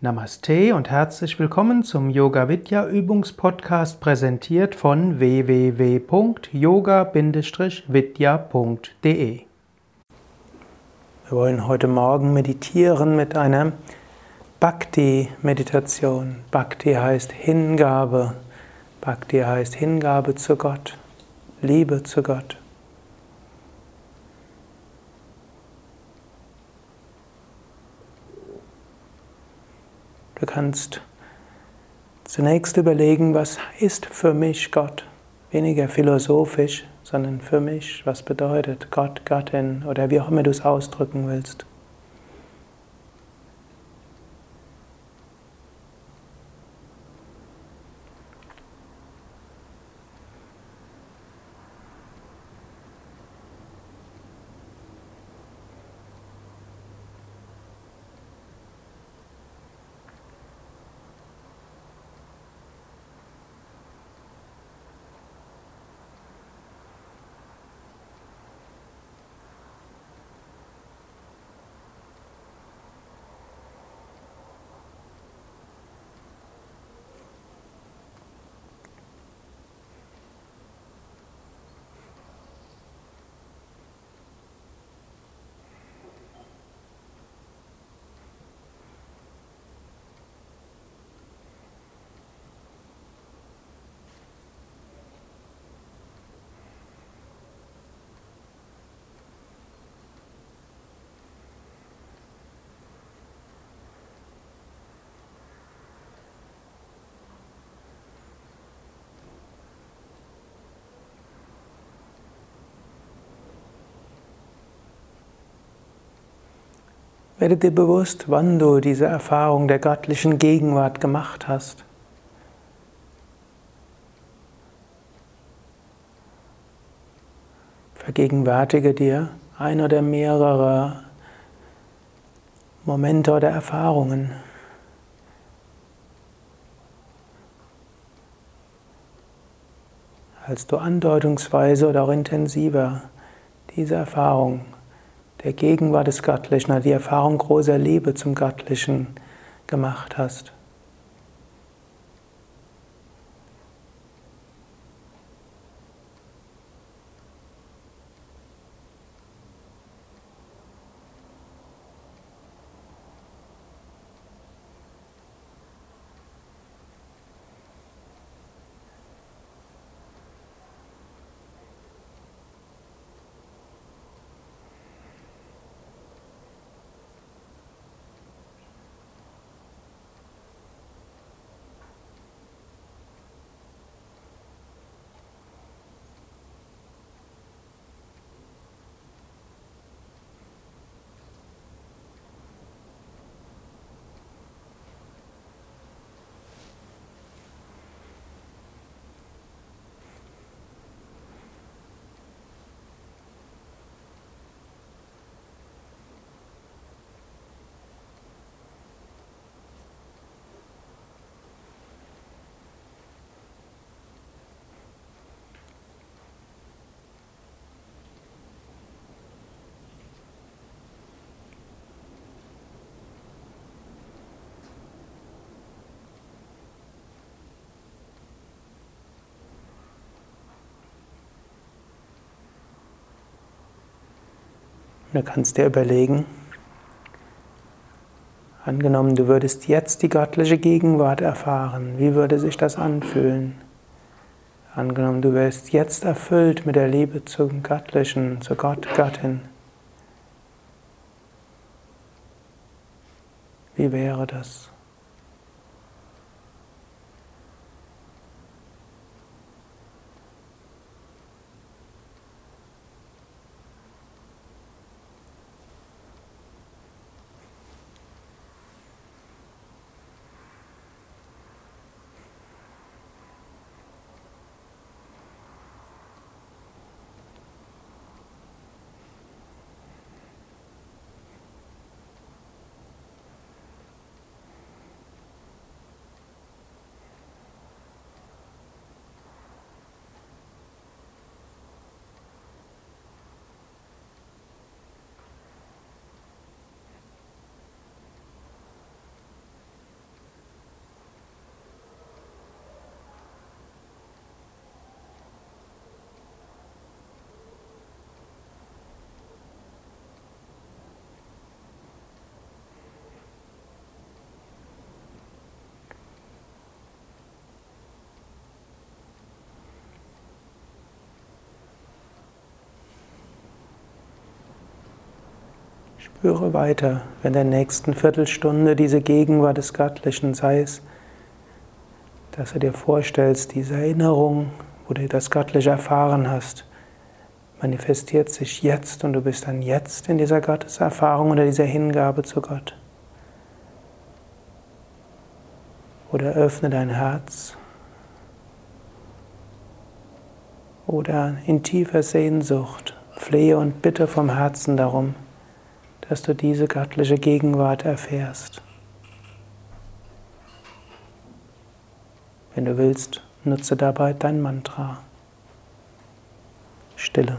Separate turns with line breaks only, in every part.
Namaste und herzlich willkommen zum Yoga Vidya Übungspodcast präsentiert von www.yoga-vidya.de. Wir wollen heute Morgen meditieren mit einer Bhakti-Meditation. Bhakti heißt Hingabe. Bhakti heißt Hingabe zu Gott, Liebe zu Gott. Du kannst zunächst überlegen, was ist für mich Gott? Weniger philosophisch, sondern für mich, was bedeutet Gott, Göttin oder wie auch immer du es ausdrücken willst. Werde dir bewusst, wann du diese Erfahrung der göttlichen Gegenwart gemacht hast. Vergegenwärtige dir ein oder mehrere Momente oder Erfahrungen. als du andeutungsweise oder auch intensiver diese Erfahrung der Gegenwart des Göttlichen, die Erfahrung großer Liebe zum Göttlichen gemacht hast. Du kannst dir überlegen, angenommen, du würdest jetzt die göttliche Gegenwart erfahren, wie würde sich das anfühlen? Angenommen, du wärst jetzt erfüllt mit der Liebe zum Göttlichen, zur Gott, Göttin. Wie wäre das? Spüre weiter in der nächsten Viertelstunde diese Gegenwart des Göttlichen, sei es, dass du dir vorstellst, diese Erinnerung, wo du das Göttliche erfahren hast, manifestiert sich jetzt und du bist dann jetzt in dieser Gotteserfahrung oder dieser Hingabe zu Gott. Oder öffne dein Herz. Oder in tiefer Sehnsucht flehe und bitte vom Herzen darum, dass du diese göttliche Gegenwart erfährst. Wenn du willst, nutze dabei dein Mantra. Stille.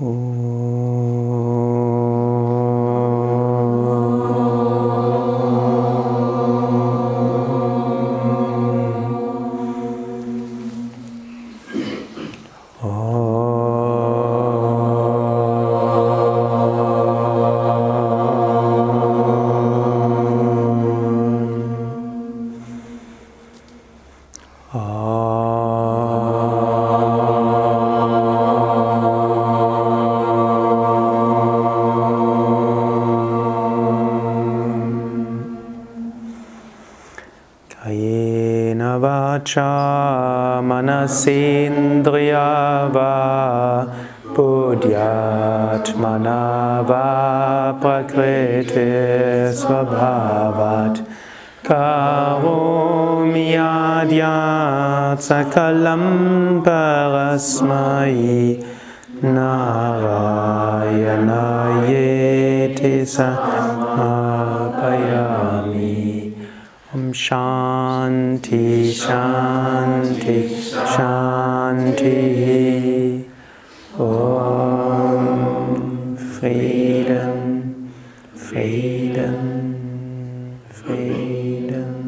o कायेन वाचा मनसेन्द्रिया वा बुद्ध्यात्मना वा प्रकृतिस्वभावात् करोमि याद्यात् सकलं परस्मै नारायणायेति समर्पयामि Om Shanti, Shanti, Shanti. Om Frieden, Frieden, Frieden.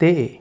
day.